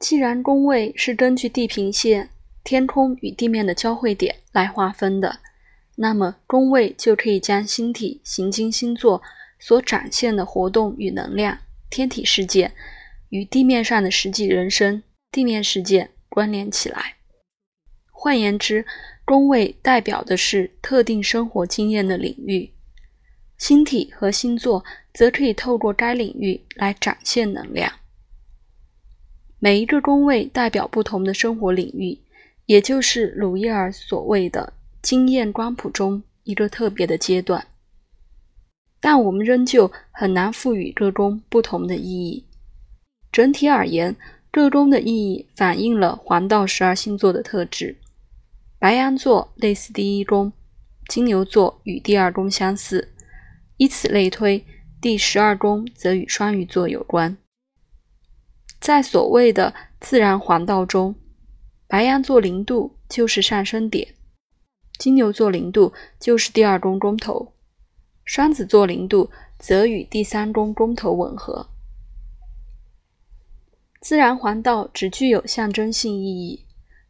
既然宫位是根据地平线、天空与地面的交汇点来划分的，那么宫位就可以将星体行经星座所展现的活动与能量、天体事件与地面上的实际人生、地面事件关联起来。换言之，宫位代表的是特定生活经验的领域，星体和星座则可以透过该领域来展现能量。每一个宫位代表不同的生活领域，也就是鲁伊尔所谓的经验光谱中一个特别的阶段。但我们仍旧很难赋予各宫不同的意义。整体而言，各宫的意义反映了黄道十二星座的特质。白羊座类似第一宫，金牛座与第二宫相似，以此类推，第十二宫则与双鱼座有关。在所谓的自然黄道中，白羊座零度就是上升点，金牛座零度就是第二宫宫头，双子座零度则与第三宫宫头吻合。自然黄道只具有象征性意义，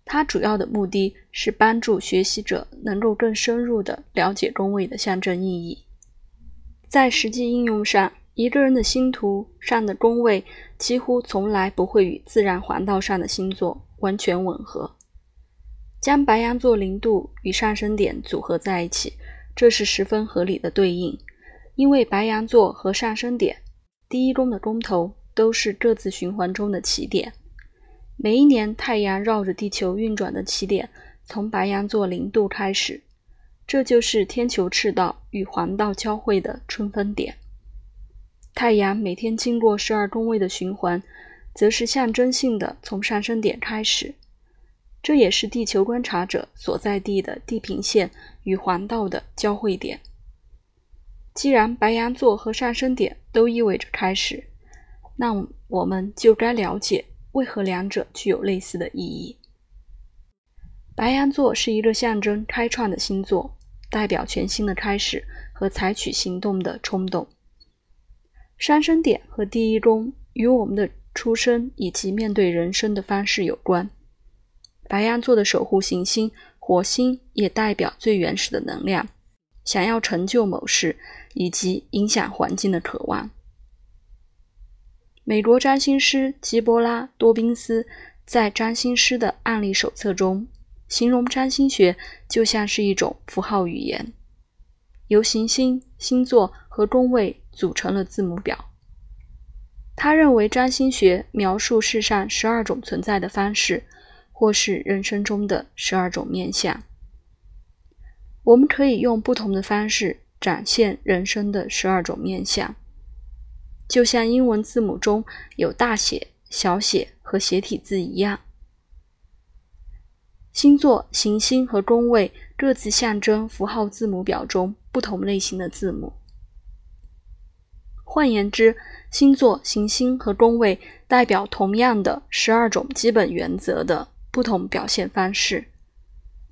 它主要的目的是帮助学习者能够更深入地了解宫位的象征意义，在实际应用上。一个人的星图上的宫位几乎从来不会与自然环道上的星座完全吻合。将白羊座零度与上升点组合在一起，这是十分合理的对应，因为白羊座和上升点第一宫的宫头都是各自循环中的起点。每一年太阳绕着地球运转的起点从白羊座零度开始，这就是天球赤道与黄道交汇的春分点。太阳每天经过十二宫位的循环，则是象征性的从上升点开始，这也是地球观察者所在地的地平线与环道的交汇点。既然白羊座和上升点都意味着开始，那我们就该了解为何两者具有类似的意义。白羊座是一个象征开创的星座，代表全新的开始和采取行动的冲动。上升点和第一宫与我们的出生以及面对人生的方式有关。白羊座的守护行星火星也代表最原始的能量，想要成就某事以及影响环境的渴望。美国占星师基波拉·多宾斯在《占星师的案例手册》中形容占星学就像是一种符号语言，由行星、星座和宫位。组成了字母表。他认为占星学描述世上十二种存在的方式，或是人生中的十二种面相。我们可以用不同的方式展现人生的十二种面相，就像英文字母中有大写、小写和斜体字一样。星座、行星和宫位各自象征符号字母表中不同类型的字母。换言之，星座、行星和宫位代表同样的十二种基本原则的不同表现方式。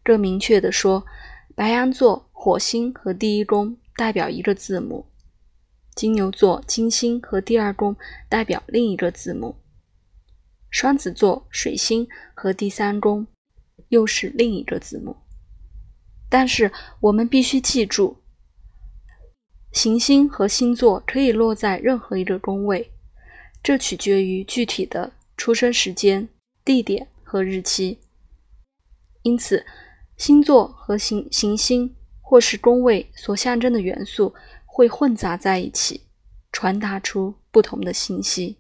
更明确地说，白羊座、火星和第一宫代表一个字母；金牛座、金星和第二宫代表另一个字母；双子座、水星和第三宫又是另一个字母。但是，我们必须记住。行星和星座可以落在任何一个宫位，这取决于具体的出生时间、地点和日期。因此，星座和行行星或是宫位所象征的元素会混杂在一起，传达出不同的信息。